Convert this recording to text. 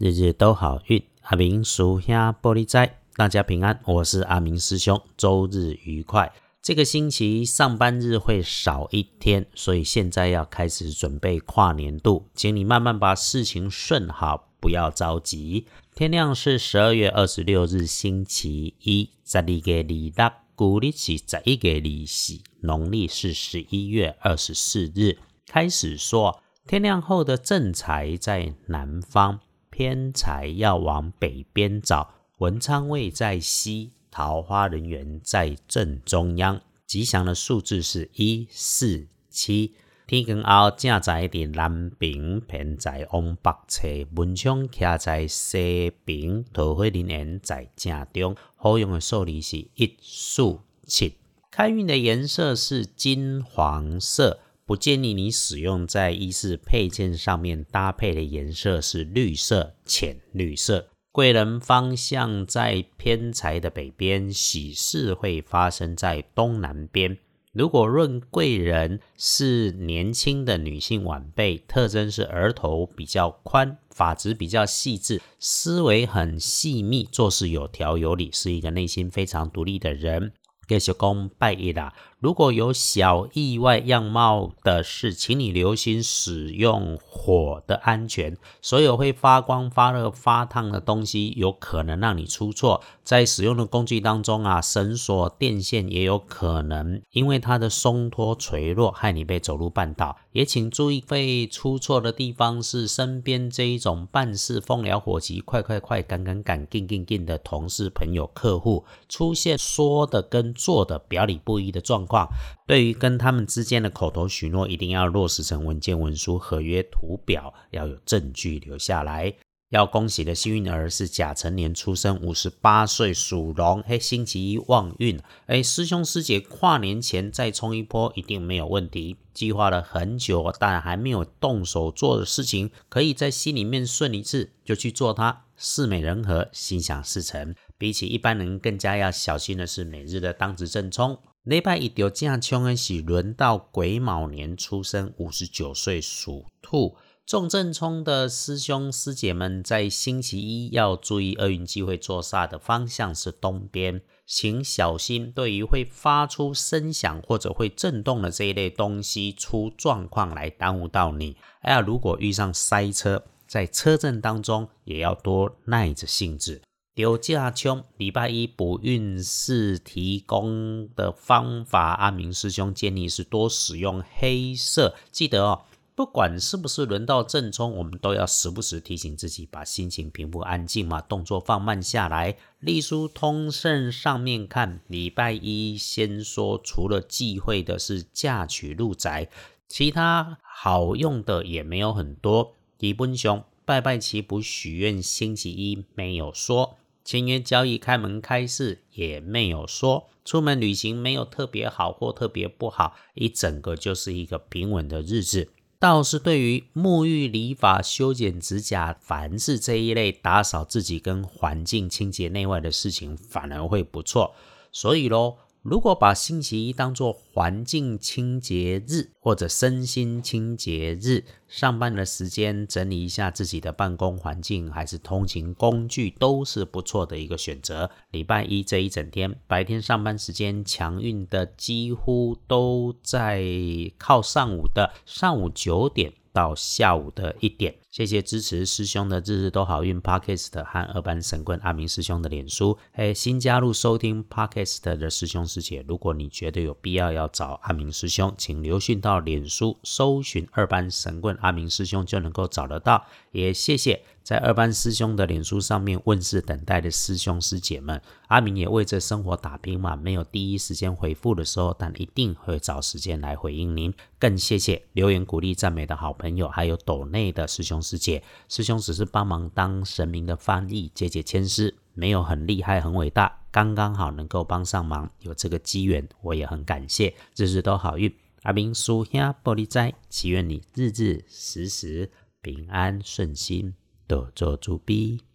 日日都好运，阿明属下玻璃斋，大家平安。我是阿明师兄，周日愉快。这个星期上班日会少一天，所以现在要开始准备跨年度，请你慢慢把事情顺好，不要着急。天亮是十二月二十六日星期一，十二月二六，古历是十一月二四，农历是十一月二十四日。开始说，天亮后的正财在南方。偏财要往北边找，文昌位在西，桃花人缘在正中央。吉祥的数字是一四七。天光后正在伫南边，偏在往北侧，文昌徛在西边，桃花人缘在正中。好用的数字是一四七。开运的颜色是金黄色。不建议你使用在衣饰配件上面搭配的颜色是绿色、浅绿色。贵人方向在偏财的北边，喜事会发生在东南边。如果论贵人是年轻的女性晚辈，特征是额头比较宽，发质比较细致，思维很细密，做事有条有理，是一个内心非常独立的人。继续讲拜一啦。如果有小意外样貌的事，请你留心使用火的安全。所有会发光、发热、发烫的东西，有可能让你出错。在使用的工具当中啊，绳索、电线也有可能因为它的松脱垂落，害你被走路绊倒。也请注意会出错的地方是身边这一种办事风燎火急、快快快、赶赶赶、劲劲劲的同事、朋友、客户出现说的跟做的表里不一的状况。对于跟他们之间的口头许诺，一定要落实成文件、文书、合约、图表，要有证据留下来。要恭喜的幸运儿是甲辰年出生，五十八岁属龙，嘿，星期一旺运。哎，师兄师姐跨年前再冲一波，一定没有问题。计划了很久，但还没有动手做的事情，可以在心里面顺一次就去做它。事美人和，心想事成。比起一般人更加要小心的是每日的当值正冲。礼拜一条正冲的是轮到癸卯年出生，五十九岁属兔。重正冲的师兄师姐们，在星期一要注意厄运机会坐煞的方向是东边，请小心对于会发出声响或者会震动的这一类东西出状况来耽误到你。哎呀，如果遇上塞车，在车阵当中也要多耐着性子。丢架冲礼拜一补运势提供的方法，阿明师兄建议是多使用黑色，记得哦。不管是不是轮到正冲，我们都要时不时提醒自己，把心情平复安静嘛，动作放慢下来。隶书通胜上面看，礼拜一先说，除了忌讳的是嫁娶入宅，其他好用的也没有很多。李本雄拜拜祈福许愿，星期一没有说；签约交易开门开市也没有说；出门旅行没有特别好或特别不好，一整个就是一个平稳的日子。倒是对于沐浴、理发、修剪指甲，凡是这一类打扫自己跟环境清洁内外的事情，反而会不错。所以喽。如果把星期一当做环境清洁日或者身心清洁日，上班的时间整理一下自己的办公环境，还是通勤工具，都是不错的一个选择。礼拜一这一整天，白天上班时间强运的几乎都在靠上午的上午九点。到下午的一点，谢谢支持师兄的日日都好运 Podcast 和二班神棍阿明师兄的脸书。嘿，新加入收听 Podcast 的师兄师姐，如果你觉得有必要要找阿明师兄，请留讯到脸书搜寻二班神棍阿明师兄就能够找得到。也谢谢。在二班师兄的脸书上面问世等待的师兄师姐们，阿明也为这生活打拼嘛，没有第一时间回复的时候，但一定会找时间来回应您。更谢谢留言鼓励赞美的好朋友，还有斗内的师兄师姐。师兄只是帮忙当神明的翻译，解解千丝，没有很厉害很伟大，刚刚好能够帮上忙，有这个机缘，我也很感谢。日日都好运，阿明叔兄玻璃斋，祈愿你日日时时平安顺心。多做主逼。